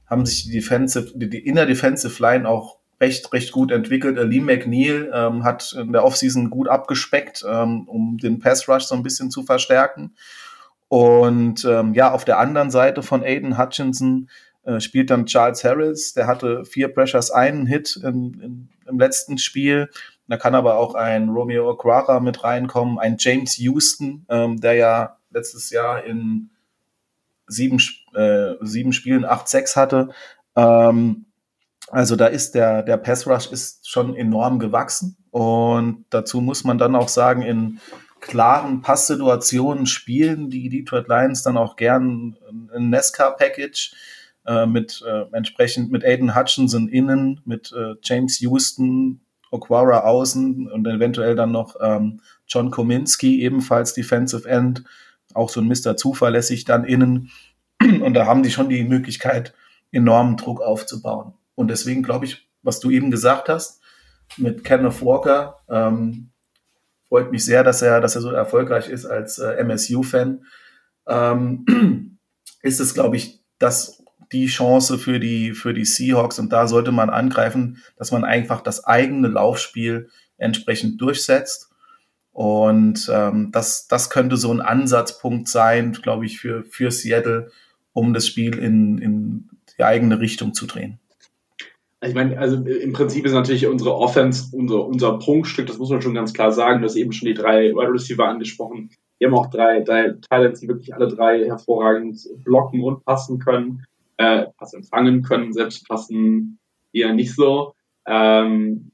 haben sich die Defensive, die, die Inner Defensive Line auch recht, recht gut entwickelt. Lee McNeil ähm, hat in der Offseason gut abgespeckt, ähm, um den Pass Rush so ein bisschen zu verstärken. Und ähm, ja, auf der anderen Seite von Aiden Hutchinson äh, spielt dann Charles Harris. Der hatte vier Pressures, einen Hit in, in, im letzten Spiel. Da kann aber auch ein Romeo Okwara mit reinkommen, ein James Houston, ähm, der ja letztes Jahr in sieben, äh, sieben Spielen 8-6 hatte. Ähm, also da ist der, der Pass Rush ist schon enorm gewachsen. Und dazu muss man dann auch sagen, in klaren Passsituationen spielen die Detroit Lions dann auch gern ein NASCAR-Package äh, mit äh, entsprechend mit Aiden Hutchinson innen, mit äh, James Houston, Okwara außen und eventuell dann noch ähm, John Kominski, ebenfalls Defensive End, auch so ein Mr. Zuverlässig dann innen. Und da haben die schon die Möglichkeit, enormen Druck aufzubauen. Und deswegen glaube ich, was du eben gesagt hast mit Kenneth Walker, ähm, freut mich sehr, dass er, dass er so erfolgreich ist als äh, MSU-Fan. Ähm, ist es, glaube ich, das die Chance für die, für die Seahawks und da sollte man angreifen, dass man einfach das eigene Laufspiel entsprechend durchsetzt. Und ähm, das, das könnte so ein Ansatzpunkt sein, glaube ich, für, für Seattle, um das Spiel in, in die eigene Richtung zu drehen. Ich meine, also im Prinzip ist natürlich unsere Offense unser, unser Prunkstück, das muss man schon ganz klar sagen. Du hast eben schon die drei Wide Receiver angesprochen. Wir haben auch drei, drei Talents, die wirklich alle drei hervorragend blocken und passen können, äh, Pass empfangen können, selbst passen eher nicht so. Ähm,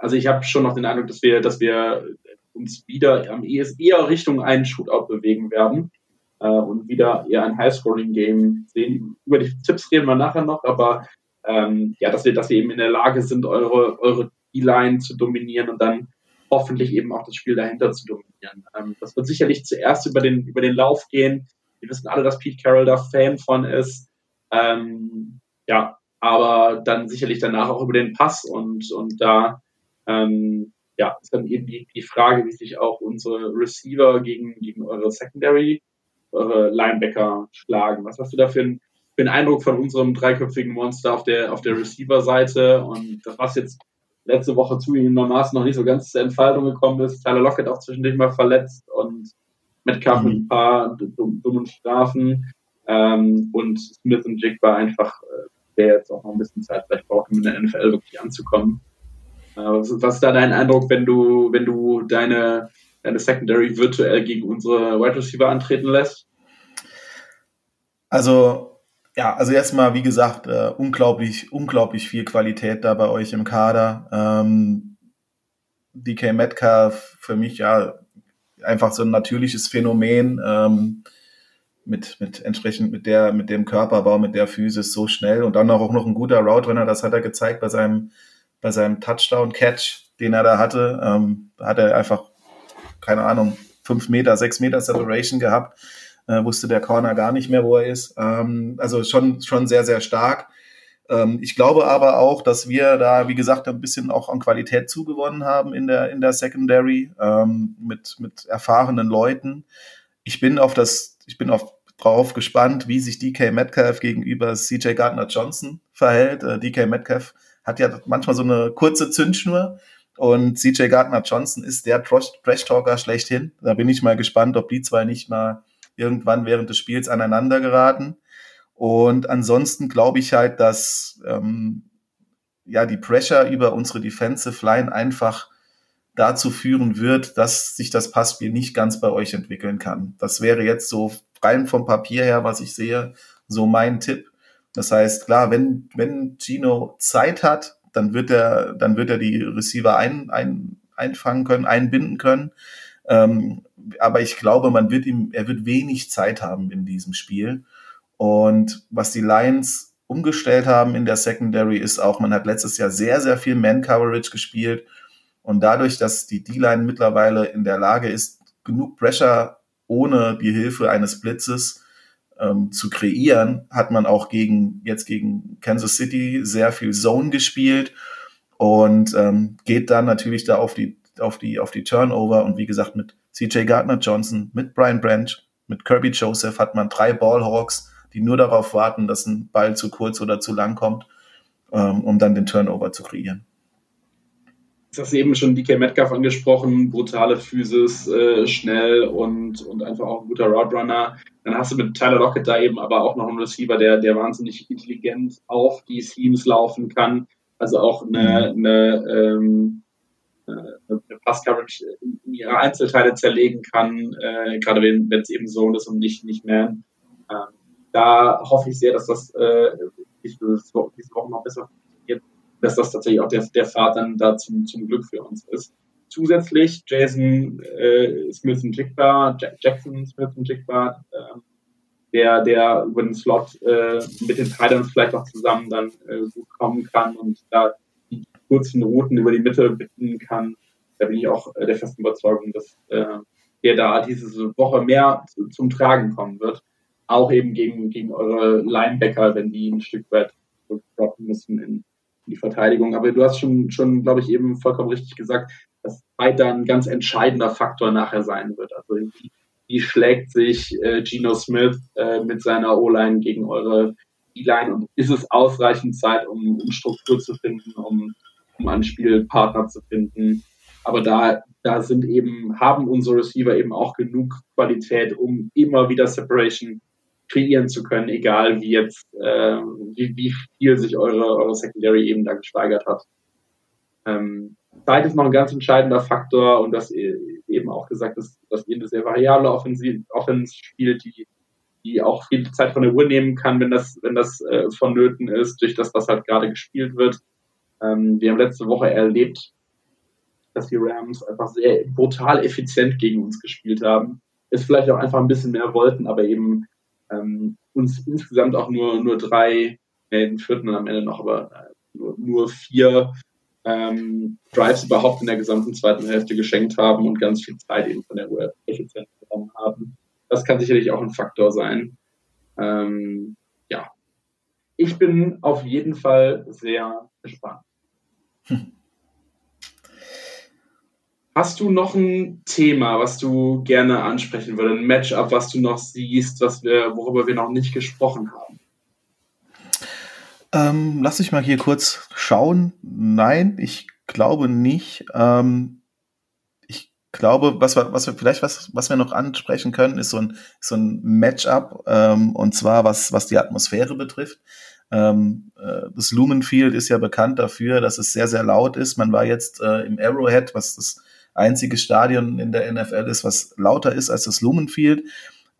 also ich habe schon noch den Eindruck, dass wir, dass wir uns wieder am ES eher Richtung einen Shootout bewegen werden äh, und wieder eher ein High-Scoring-Game sehen. Über die Tipps reden wir nachher noch, aber ähm, ja, dass wir, dass wir eben in der Lage sind, eure, eure E-Line zu dominieren und dann hoffentlich eben auch das Spiel dahinter zu dominieren. Ähm, das wird sicherlich zuerst über den, über den Lauf gehen. Wir wissen alle, dass Pete Carroll da Fan von ist. Ähm, ja, aber dann sicherlich danach auch über den Pass und, und da ähm, ja, ist dann eben die, die Frage, wie sich auch unsere Receiver gegen, gegen eure Secondary, eure Linebacker schlagen. Was hast du da für ein Eindruck von unserem dreiköpfigen Monster auf der, auf der Receiver-Seite. Und das, was jetzt letzte Woche zugegebenermaßen noch nicht so ganz zur Entfaltung gekommen ist. Tyler Lockett auch zwischendurch mal verletzt und Metcalf mhm. mit ein paar dummen Strafen. Ähm, und Smith und Jigba einfach, äh, der jetzt auch noch ein bisschen Zeit vielleicht braucht, um in der NFL wirklich anzukommen. Äh, was, was ist da dein Eindruck, wenn du, wenn du deine, deine Secondary virtuell gegen unsere Wide Receiver antreten lässt? Also ja, also erstmal, wie gesagt, äh, unglaublich, unglaublich viel Qualität da bei euch im Kader. Ähm, DK Metcalf für mich ja einfach so ein natürliches Phänomen ähm, mit, mit entsprechend mit der, mit dem Körperbau, mit der Physis so schnell und dann auch noch ein guter Route das hat er gezeigt bei seinem, bei seinem Touchdown-Catch, den er da hatte. Ähm, hat er einfach, keine Ahnung, fünf Meter, sechs Meter Separation gehabt äh, wusste der Corner gar nicht mehr, wo er ist. Ähm, also schon, schon sehr, sehr stark. Ähm, ich glaube aber auch, dass wir da, wie gesagt, ein bisschen auch an Qualität zugewonnen haben in der, in der Secondary ähm, mit, mit erfahrenen Leuten. Ich bin auf das, ich bin auf drauf gespannt, wie sich DK Metcalf gegenüber CJ Gardner Johnson verhält. Äh, DK Metcalf hat ja manchmal so eine kurze Zündschnur und CJ Gardner Johnson ist der Trash-Talker schlechthin. Da bin ich mal gespannt, ob die zwei nicht mal irgendwann während des Spiels aneinander geraten. Und ansonsten glaube ich halt, dass ähm, ja die Pressure über unsere Defensive Line einfach dazu führen wird, dass sich das Passspiel nicht ganz bei euch entwickeln kann. Das wäre jetzt so rein vom Papier her, was ich sehe, so mein Tipp. Das heißt, klar, wenn, wenn Gino Zeit hat, dann wird er, dann wird er die Receiver ein, ein, einfangen können, einbinden können. Ähm, aber ich glaube, man wird ihm, er wird wenig Zeit haben in diesem Spiel. Und was die Lions umgestellt haben in der Secondary ist auch, man hat letztes Jahr sehr, sehr viel Man-Coverage gespielt. Und dadurch, dass die D-Line mittlerweile in der Lage ist, genug Pressure ohne die Hilfe eines Blitzes ähm, zu kreieren, hat man auch gegen, jetzt gegen Kansas City sehr viel Zone gespielt und ähm, geht dann natürlich da auf die auf die, auf die Turnover und wie gesagt mit CJ Gardner Johnson, mit Brian Branch, mit Kirby Joseph hat man drei Ballhawks, die nur darauf warten, dass ein Ball zu kurz oder zu lang kommt, ähm, um dann den Turnover zu kreieren. Du hast eben schon DK Metcalf angesprochen, brutale Physis, äh, schnell und, und einfach auch ein guter Roadrunner. Dann hast du mit Tyler Lockett da eben aber auch noch einen Receiver, der, der wahnsinnig intelligent auf die Seams laufen kann. Also auch eine, mhm. eine ähm, eine Pass-Coverage in, ihre Einzelteile zerlegen kann, äh, gerade wenn es eben so ist und nicht, nicht mehr. Ähm, da hoffe ich sehr, dass das äh, diese Woche noch besser funktioniert, dass das tatsächlich auch der, der Pfad dann da zum, zum Glück für uns ist. Zusätzlich Jason äh, Smith und Jigba, Jackson Smith und Jigba, äh, der, der über den Slot äh, mit den Titans vielleicht auch zusammen dann äh, gut kommen kann und da kurzen Routen über die Mitte bedienen kann. Da bin ich auch der festen Überzeugung, dass äh, der da diese Woche mehr zu, zum Tragen kommen wird. Auch eben gegen, gegen eure Linebacker, wenn die ein Stück weit droppen müssen in, in die Verteidigung. Aber du hast schon, schon glaube ich, eben vollkommen richtig gesagt, dass Zeit da ein ganz entscheidender Faktor nachher sein wird. Also wie, wie schlägt sich äh, Geno Smith äh, mit seiner O-Line gegen eure D-Line und ist es ausreichend Zeit, um, um Struktur zu finden, um, um einen Spielpartner zu finden. Aber da, da sind eben, haben unsere Receiver eben auch genug Qualität, um immer wieder Separation kreieren zu können, egal wie jetzt, äh, wie, wie viel sich eure, eure Secondary eben da gesteigert hat. Ähm, Zeit ist noch ein ganz entscheidender Faktor und das eben auch gesagt ist, dass ihr eine sehr variable Offensive Offense spielt, die, die auch viel Zeit von der Uhr nehmen kann, wenn das, wenn das äh, vonnöten ist, durch das, was halt gerade gespielt wird. Ähm, wir haben letzte Woche erlebt, dass die Rams einfach sehr brutal effizient gegen uns gespielt haben. Es vielleicht auch einfach ein bisschen mehr wollten, aber eben ähm, uns insgesamt auch nur, nur drei, äh, den vierten am Ende noch, aber äh, nur, nur vier ähm, Drives überhaupt in der gesamten zweiten Hälfte geschenkt haben und ganz viel Zeit eben von der Uhr effizient bekommen haben. Das kann sicherlich auch ein Faktor sein. Ähm, ja, ich bin auf jeden Fall sehr gespannt. Hast du noch ein Thema, was du gerne ansprechen würdest? Ein Matchup, was du noch siehst, was wir, worüber wir noch nicht gesprochen haben? Ähm, lass ich mal hier kurz schauen. Nein, ich glaube nicht. Ähm, ich glaube, was wir, was wir vielleicht was, was wir noch ansprechen können, ist so ein, so ein Matchup ähm, und zwar was, was die Atmosphäre betrifft. Ähm, äh, das Lumenfield ist ja bekannt dafür, dass es sehr, sehr laut ist. Man war jetzt äh, im Arrowhead, was das einzige Stadion in der NFL ist, was lauter ist als das Lumenfield.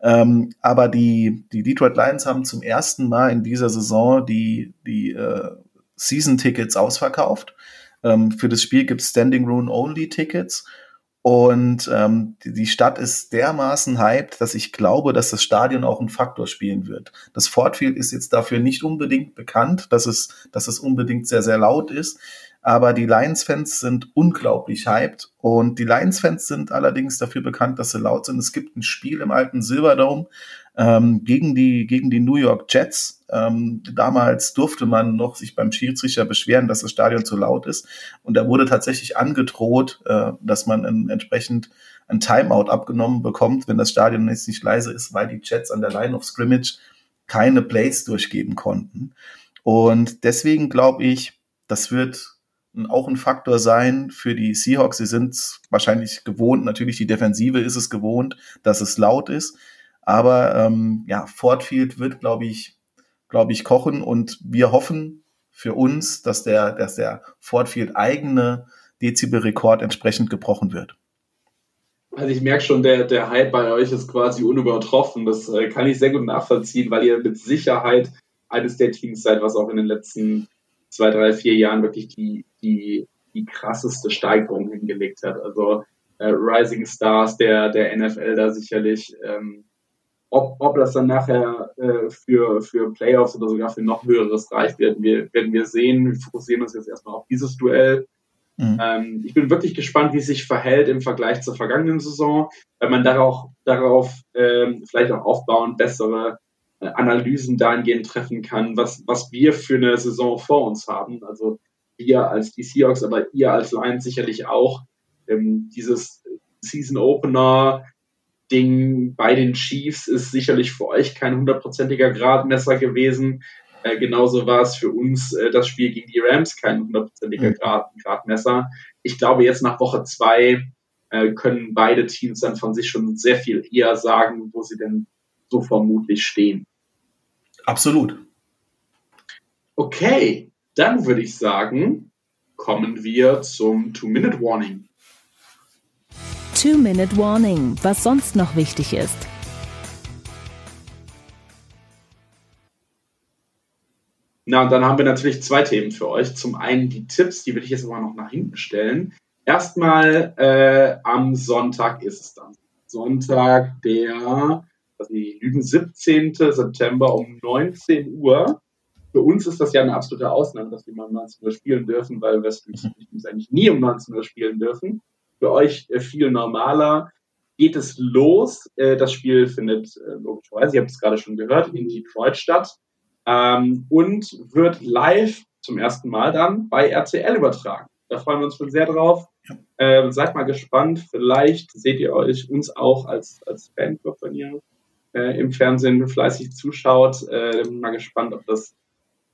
Ähm, aber die, die Detroit Lions haben zum ersten Mal in dieser Saison die, die äh, Season-Tickets ausverkauft. Ähm, für das Spiel gibt es Standing Room Only Tickets. Und ähm, die, Stadt ist dermaßen hyped, dass ich glaube, dass das Stadion auch einen Faktor spielen wird. Das Ford Field ist jetzt dafür nicht unbedingt bekannt, dass es, dass es unbedingt sehr, sehr laut ist. Aber die Lions-Fans sind unglaublich hyped. Und die Lions-Fans sind allerdings dafür bekannt, dass sie laut sind. Es gibt ein Spiel im alten Silverdome ähm, gegen, die, gegen die New York Jets. Ähm, damals durfte man noch sich beim Schiedsrichter beschweren, dass das Stadion zu laut ist. Und da wurde tatsächlich angedroht, äh, dass man in, entsprechend ein Timeout abgenommen bekommt, wenn das Stadion jetzt nicht leise ist, weil die Jets an der Line of Scrimmage keine Plays durchgeben konnten. Und deswegen glaube ich, das wird auch ein Faktor sein für die Seahawks. Sie sind wahrscheinlich gewohnt, natürlich die Defensive ist es gewohnt, dass es laut ist. Aber ähm, ja, Ford Field wird, glaube ich, glaube ich, kochen und wir hoffen für uns, dass der, dass der Ford Field eigene Dezibelrekord entsprechend gebrochen wird. Also ich merke schon, der, der Hype bei euch ist quasi unübertroffen. Das äh, kann ich sehr gut nachvollziehen, weil ihr mit Sicherheit eines der Teams seid, was auch in den letzten zwei, drei, vier Jahren wirklich die, die, die krasseste Steigerung hingelegt hat. Also äh, Rising Stars der, der NFL da sicherlich. Ähm, ob, ob das dann nachher äh, für, für Playoffs oder sogar für noch höheres reicht, werden wir, werden wir sehen. Wir fokussieren uns jetzt erstmal auf dieses Duell. Mhm. Ähm, ich bin wirklich gespannt, wie es sich verhält im Vergleich zur vergangenen Saison, weil man darauf, darauf ähm, vielleicht auch aufbauen bessere äh, Analysen dahingehend treffen kann, was, was wir für eine Saison vor uns haben. Also wir als die Seahawks, aber ihr als Lions sicherlich auch. Ähm, dieses Season Opener Ding bei den Chiefs ist sicherlich für euch kein hundertprozentiger Gradmesser gewesen. Äh, genauso war es für uns äh, das Spiel gegen die Rams kein hundertprozentiger mhm. Grad, Gradmesser. Ich glaube, jetzt nach Woche zwei äh, können beide Teams dann von sich schon sehr viel eher sagen, wo sie denn so vermutlich stehen. Absolut. Okay, dann würde ich sagen, kommen wir zum Two-Minute-Warning. Two-Minute-Warning, was sonst noch wichtig ist. Na, und dann haben wir natürlich zwei Themen für euch. Zum einen die Tipps, die will ich jetzt aber noch nach hinten stellen. Erstmal äh, am Sonntag ist es dann. Sonntag, der also die Lügen 17. September um 19 Uhr. Für uns ist das ja eine absolute Ausnahme, dass wir mal um 19 Uhr spielen dürfen, weil Westflüge mhm. eigentlich nie um 19 Uhr spielen dürfen. Für euch äh, viel normaler. Geht es los? Äh, das Spiel findet äh, logischerweise, ihr habt es gerade schon gehört, in Detroit statt ähm, und wird live zum ersten Mal dann bei RTL übertragen. Da freuen wir uns schon sehr drauf. Ähm, seid mal gespannt. Vielleicht seht ihr euch uns auch als, als Fanclub, wenn ihr äh, im Fernsehen fleißig zuschaut. Äh, bin mal gespannt, ob das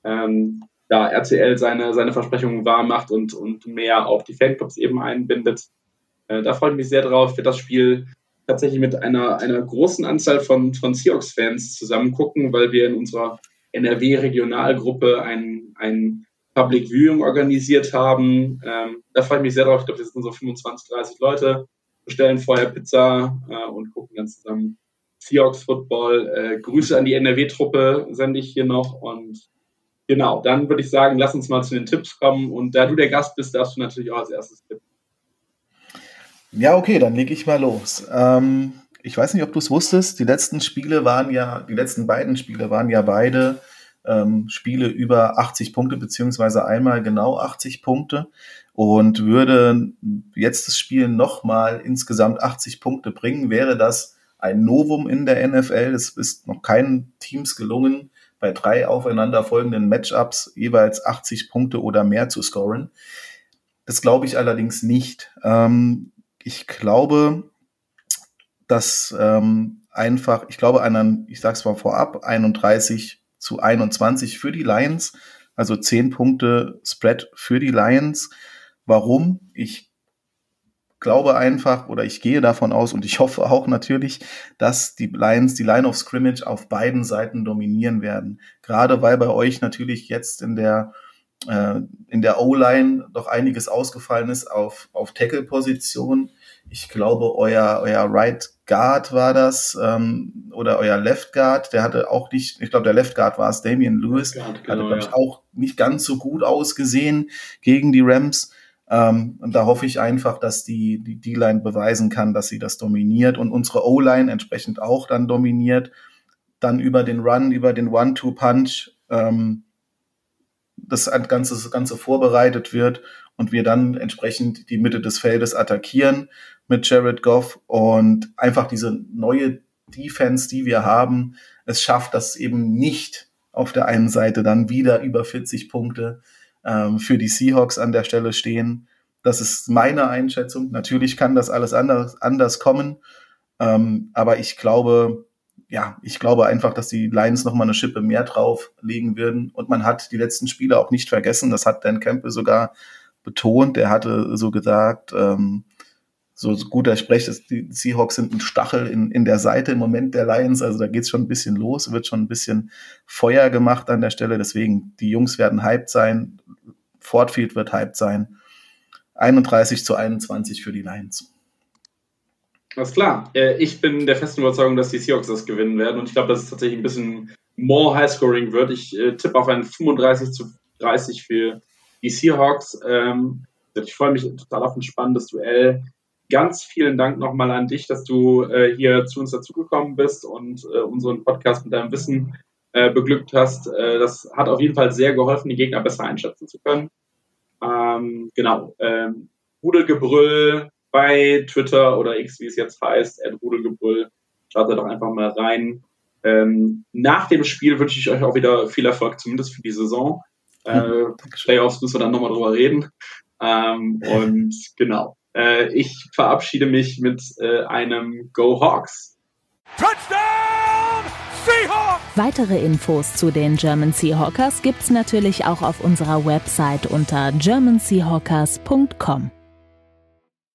ähm, da RTL seine, seine Versprechungen wahr macht und, und mehr auch die Fanclubs eben einbindet. Äh, da freue ich mich sehr drauf, wird das Spiel tatsächlich mit einer, einer großen Anzahl von, von Seahawks-Fans zusammen gucken, weil wir in unserer NRW-Regionalgruppe ein, ein Public Viewing organisiert haben. Ähm, da freue ich mich sehr drauf. Ich glaube, wir sind so 25, 30 Leute, bestellen vorher Pizza äh, und gucken dann zusammen Seahawks Football. Äh, Grüße an die NRW-Truppe sende ich hier noch und genau, dann würde ich sagen, lass uns mal zu den Tipps kommen und da du der Gast bist, darfst du natürlich auch als erstes tippen. Ja, okay, dann lege ich mal los. Ähm, ich weiß nicht, ob du es wusstest, die letzten Spiele waren ja, die letzten beiden Spiele waren ja beide ähm, Spiele über 80 Punkte, beziehungsweise einmal genau 80 Punkte. Und würde jetzt das Spiel nochmal insgesamt 80 Punkte bringen, wäre das ein Novum in der NFL. Es ist noch keinen Teams gelungen, bei drei aufeinanderfolgenden Matchups jeweils 80 Punkte oder mehr zu scoren. Das glaube ich allerdings nicht. Ähm, ich glaube, dass ähm, einfach, ich glaube einen, ich sage es mal vorab, 31 zu 21 für die Lions, also 10 Punkte Spread für die Lions. Warum? Ich glaube einfach oder ich gehe davon aus und ich hoffe auch natürlich, dass die Lions die Line of Scrimmage auf beiden Seiten dominieren werden. Gerade weil bei euch natürlich jetzt in der äh, in der O-Line doch einiges ausgefallen ist auf, auf Tackle-Position. Ich glaube, euer, euer Right Guard war das ähm, oder euer Left Guard, der hatte auch nicht, ich glaube, der Left Guard war es, Damian Lewis, Guard, genau, hatte, glaube ich, auch nicht ganz so gut ausgesehen gegen die Rams. Ähm, und da hoffe ich einfach, dass die die D-Line beweisen kann, dass sie das dominiert und unsere O-Line entsprechend auch dann dominiert. Dann über den Run, über den One-Two-Punch ähm, das Ganze, das Ganze vorbereitet wird und wir dann entsprechend die Mitte des Feldes attackieren mit Jared Goff und einfach diese neue Defense, die wir haben, es schafft, dass eben nicht auf der einen Seite dann wieder über 40 Punkte ähm, für die Seahawks an der Stelle stehen. Das ist meine Einschätzung. Natürlich kann das alles anders, anders kommen, ähm, aber ich glaube, ja, ich glaube einfach, dass die Lions noch mal eine Schippe mehr drauflegen würden. Und man hat die letzten Spiele auch nicht vergessen. Das hat Dan Campbell sogar betont. Er hatte so gesagt, ähm, so, gut er spricht, dass die Seahawks sind ein Stachel in, in der Seite im Moment der Lions. Also da geht's schon ein bisschen los, wird schon ein bisschen Feuer gemacht an der Stelle. Deswegen, die Jungs werden hyped sein. Fortfield wird hyped sein. 31 zu 21 für die Lions. Alles klar. Äh, ich bin der festen Überzeugung, dass die Seahawks das gewinnen werden und ich glaube, dass es tatsächlich ein bisschen more Highscoring wird. Ich äh, tippe auf ein 35 zu 30 für die Seahawks. Ähm, ich freue mich total auf ein spannendes Duell. Ganz vielen Dank nochmal an dich, dass du äh, hier zu uns dazugekommen bist und äh, unseren Podcast mit deinem Wissen äh, beglückt hast. Äh, das hat auf jeden Fall sehr geholfen, die Gegner besser einschätzen zu können. Ähm, genau. Ähm, Rudelgebrüll, bei Twitter oder X, wie es jetzt heißt, Rudelgebrüll. Schaut da doch einfach mal rein. Ähm, nach dem Spiel wünsche ich euch auch wieder viel Erfolg, zumindest für die Saison. Äh, Playoffs müssen wir dann nochmal drüber reden. Ähm, und genau. Äh, ich verabschiede mich mit äh, einem Go Hawks. Touchdown! Seahawks! Weitere Infos zu den German Seahawkers gibt's natürlich auch auf unserer Website unter germanseahawkers.com.